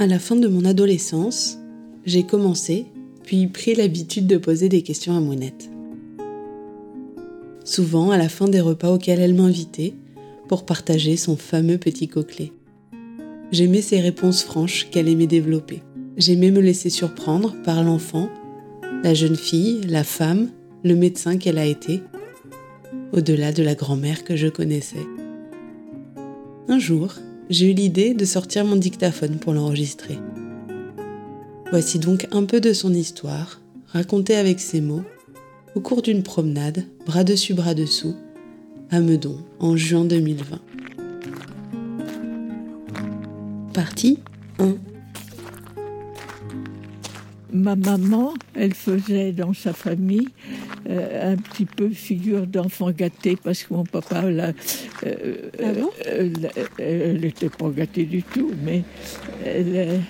À la fin de mon adolescence, j'ai commencé, puis pris l'habitude de poser des questions à Mounette. Souvent à la fin des repas auxquels elle m'invitait pour partager son fameux petit coquelet. J'aimais ses réponses franches qu'elle aimait développer. J'aimais me laisser surprendre par l'enfant, la jeune fille, la femme, le médecin qu'elle a été, au-delà de la grand-mère que je connaissais. Un jour, j'ai eu l'idée de sortir mon dictaphone pour l'enregistrer. Voici donc un peu de son histoire, racontée avec ses mots, au cours d'une promenade, bras dessus bras dessous, à Meudon, en juin 2020. Partie 1 Ma maman, elle faisait dans sa famille un petit peu figure d'enfant gâté parce que mon papa, euh, ah elle n'était pas gâtée du tout, mais elle,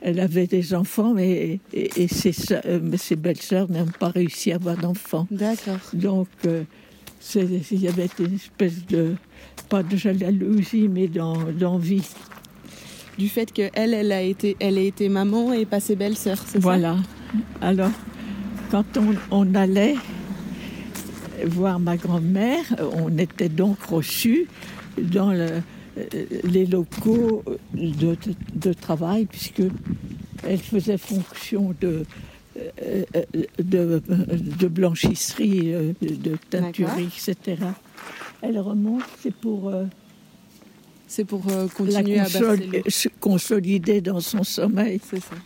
elle avait des enfants et, et, ses, ses belles-sœurs n'ont pas réussi à avoir d'enfants. D'accord. Donc, il y avait une espèce de, pas de jalousie, mais d'envie. du fait qu'elle, elle a été, elle a été maman et pas ses belles-sœurs, c'est voilà. ça? Voilà. Alors, quand on, on, allait voir ma grand-mère, on était donc reçus dans le, les locaux de, de, de, travail, puisque elle faisait fonction de, de, de blanchisserie, de teinturerie, etc. Elle remonte, c'est pour... c'est pour continuer à se consolider dans son sommeil. C'est ça.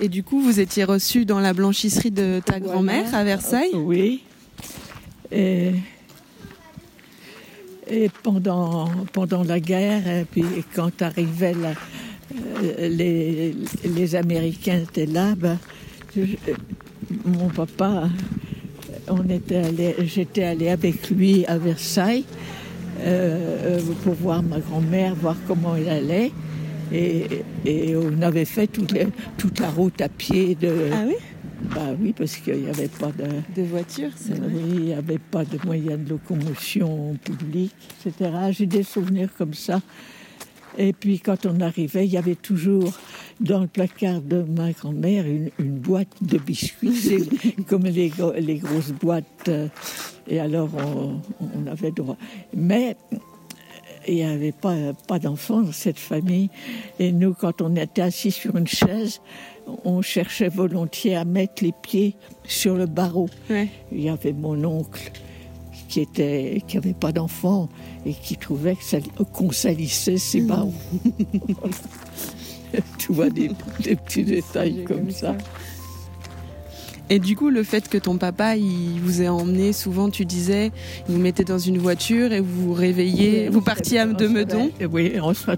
Et du coup, vous étiez reçu dans la blanchisserie de ta grand-mère à Versailles? Oui. Et, et, pendant, pendant la guerre, et puis quand arrivait la, les, les, Américains étaient là, ben, je, mon papa, on était allé, j'étais allé avec lui à Versailles euh, pour voir ma grand-mère, voir comment elle allait. Et, et on avait fait toute, les, toute, la route à pied de. Ah oui? Bah oui, parce qu'il n'y avait pas de. De voiture, c'est vrai. Oui, il n'y avait pas de moyens de locomotion publique, etc. J'ai des souvenirs comme ça. Et puis quand on arrivait, il y avait toujours dans le placard de ma grand-mère une, une, boîte de biscuits, comme les, les, grosses boîtes. Et alors on, on avait droit. Mais il n'y avait pas, pas d'enfants dans cette famille. Et nous, quand on était assis sur une chaise, on cherchait volontiers à mettre les pieds sur le barreau. Ouais. Il y avait mon oncle qui était qui avait pas d'enfant et qui trouvait qu'on qu salissait ses barreaux. tu vois des, des petits détails comme ça. ça. Et du coup, le fait que ton papa, il vous ait emmené, souvent tu disais, il vous mettait dans une voiture et vous vous réveillez, vous partiez à de Meudon Oui, on se,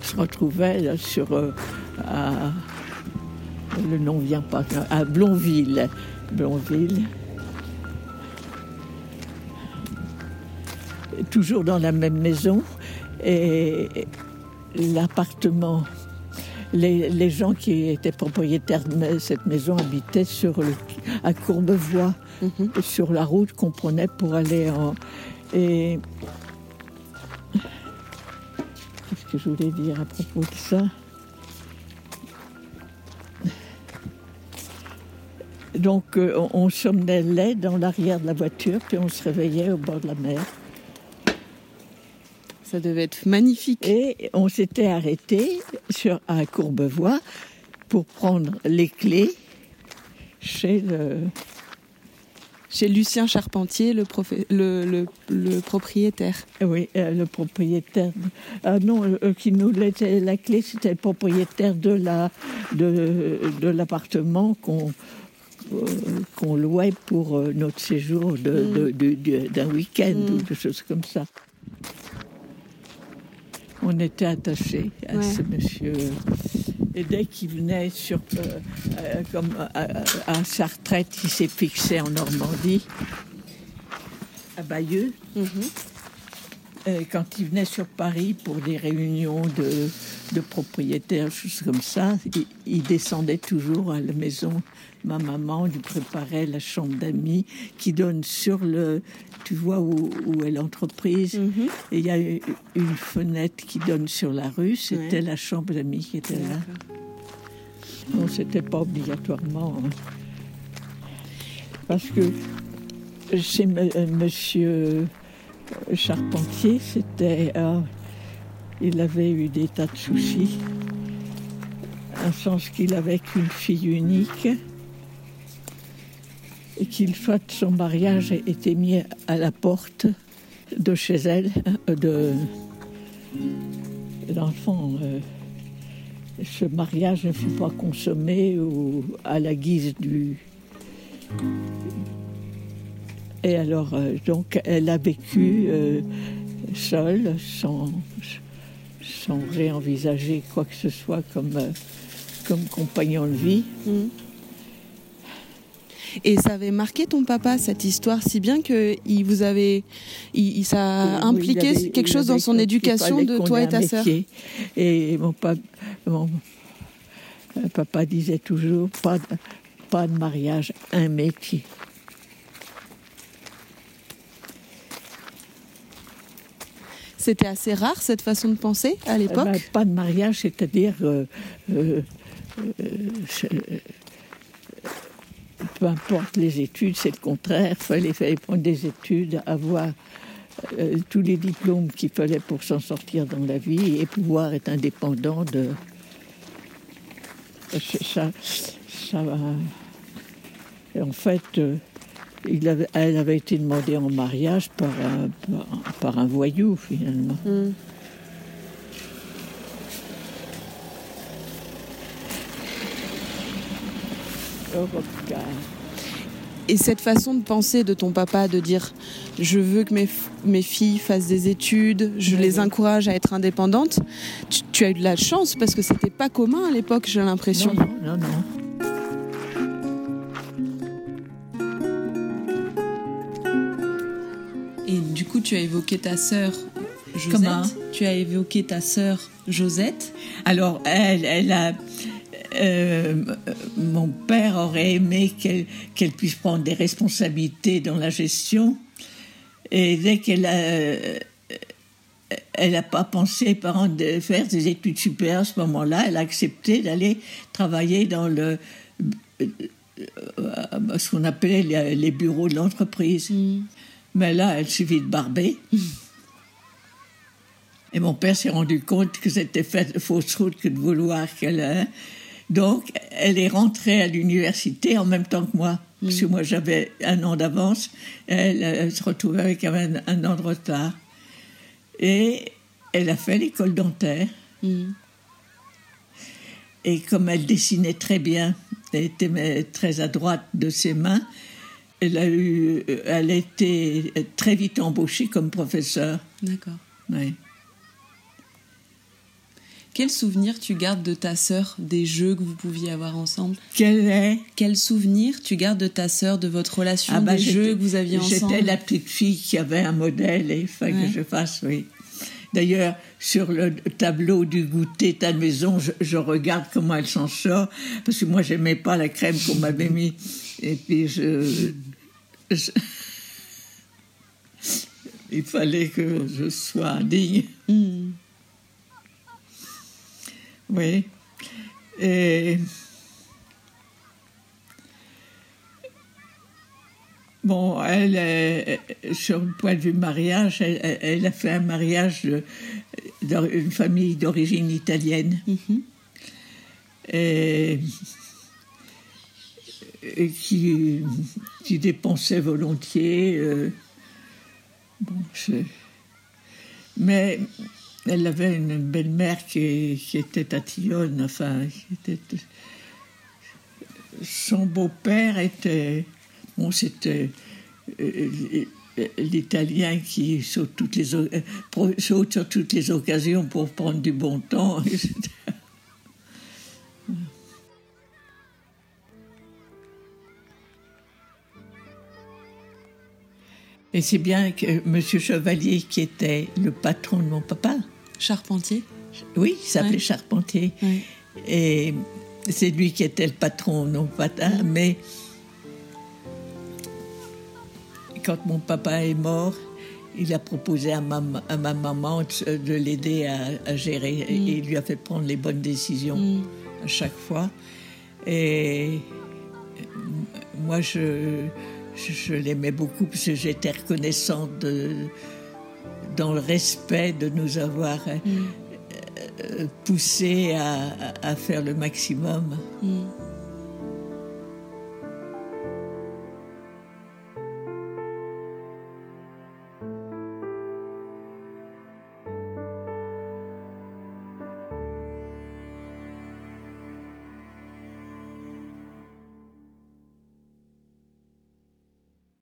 se retrouvait là, sur. Euh, à, le nom vient pas, à Blonville. Blonville. Toujours dans la même maison. Et l'appartement les, les, gens qui étaient propriétaires de cette maison habitaient sur le, à Courbevoie, mm -hmm. sur la route qu'on prenait pour aller en. Et. Qu'est-ce que je voulais dire à propos de ça? Donc, euh, on, on somnolait dans l'arrière de la voiture, puis on se réveillait au bord de la mer. Ça devait être magnifique. Et on s'était arrêté sur, à Courbevoie pour prendre les clés chez le. Chez Lucien Charpentier, le, profé... le, le, le, propriétaire. Oui, euh, le propriétaire. Ah non, euh, qui nous laissait la clé, c'était le propriétaire de la de, de l'appartement qu'on euh, qu'on louait pour euh, notre séjour d'un de, de, de, week-end mm. ou de choses comme ça on était attaché à ouais. ce monsieur. Et dès qu'il venait sur, euh, euh, comme à, à, sa retraite, il s'est fixé en Normandie, à Bayeux. Mm -hmm. Et quand il venait sur Paris pour des réunions de, de propriétaire, choses comme ça, il, descendait toujours à la maison. Ma maman lui préparait la chambre d'amis qui donne sur le, tu vois où, est l'entreprise. Mhm. Et il y a une fenêtre qui donne sur la rue. C'était la chambre d'amis qui était là. Non, c'était pas obligatoirement. Hein. Parce que chez euh, Monsieur Charpentier, c'était. Euh, il avait eu des tas de soucis. Un sens qu'il avait qu'une fille unique et qu'il soit son mariage était mis à la porte de chez elle, euh, de l'enfant. ce mariage ne fut pas consommé à la guise du, et alors, euh, donc, elle a vécu euh, seule, sans, sans réenvisager quoi que ce soit comme, euh, comme compagnon de vie. Mm. Et ça avait marqué ton papa, cette histoire, si bien qu'il vous avait. Il, ça a impliqué quelque chose dans son éducation de toi et ta sœur? Et mon, papa, mon papa disait toujours pas pas de mariage, un métier. C'était assez rare cette façon de penser à l'époque ben, Pas de mariage, c'est-à-dire euh, euh, euh, peu importe les études, c'est le contraire. Il fallait, fallait, prendre des études, avoir tous les diplômes qu'il fallait pour s'en sortir dans la vie et pouvoir être indépendant de. Ça, ça, en fait, euh, elle avait été demandée en mariage par un, par, un voyou, finalement. Hmm. Et cette façon de penser de ton papa, de dire je veux que mes, mes filles fassent des études, je les encourage à être indépendantes, tu, as eu de la chance parce que c'était pas commun à l'époque, j'ai l'impression. Non, non, non. Tu as évoqué ta sœur Josette. tu as évoqué ta sœur Josette. Alors, elle, elle a. Euh, mon père aurait aimé qu'elle puisse prendre des responsabilités dans la gestion. Et dès qu'elle a. Elle n'a pas pensé, parents, de faire des études supérieures à ce moment-là. Elle a accepté d'aller travailler dans le. Euh, ce qu'on appelait les, bureaux de l'entreprise. Mm. Mais là, elle suffit de barber. Et mon père s'est rendu compte que c'était de fausse route que de vouloir qu'elle. Hein. Donc, elle est rentrée à l'université en même temps que moi. Parce que moi, j'avais un an d'avance. Elle, se retrouvait avec un, un, an de retard. Et elle a fait l'école dentaire. Mm. Et comme elle dessinait très bien, elle était très adroite de ses mains, elle a eu, elle a été très vite embauchée comme professeure. D'accord. Oui. Quel souvenir tu gardes de ta sœur, des jeux que vous pouviez avoir ensemble? Quel est? Quel souvenir tu gardes de ta sœur, de votre relation, ah bah, des jeux que vous aviez ensemble? J'étais la petite fille qui avait un modèle et il fallait que je fasse, oui. D'ailleurs, sur le tableau du goûter ta maison, je, je regarde comment elle s'en sort, parce que moi, j'aimais pas la crème qu'on m'avait mis. Et puis, je, il fallait que je sois digne. Hmm. Oui. Et bon, elle, est, sur le point de vue mariage, elle, a fait un mariage d'une famille d'origine italienne. Mm-hmm. Et qui, qui dépensait volontiers. Euh, mais elle avait une belle-mère qui, qui, était à Tillonne, enfin, son beau-père était, bon, c'était euh, l'italien qui saute, les, euh, saute sur toutes les occasions pour prendre du bon temps, etc. Et c'est bien que M. Chevalier, qui était le patron de mon papa, Charpentier Oui, il s'appelait Charpentier. Et c'est lui qui était le patron, non pas mais quand mon papa est mort, il a proposé à ma, à ma maman de, l'aider à, gérer. Et mm. il lui a fait prendre les bonnes décisions mm. à chaque fois. Et moi, je, je, l'aimais beaucoup parce que j'étais reconnaissante de, dans le respect de nous avoir mm. euh, poussé à, à, faire le maximum.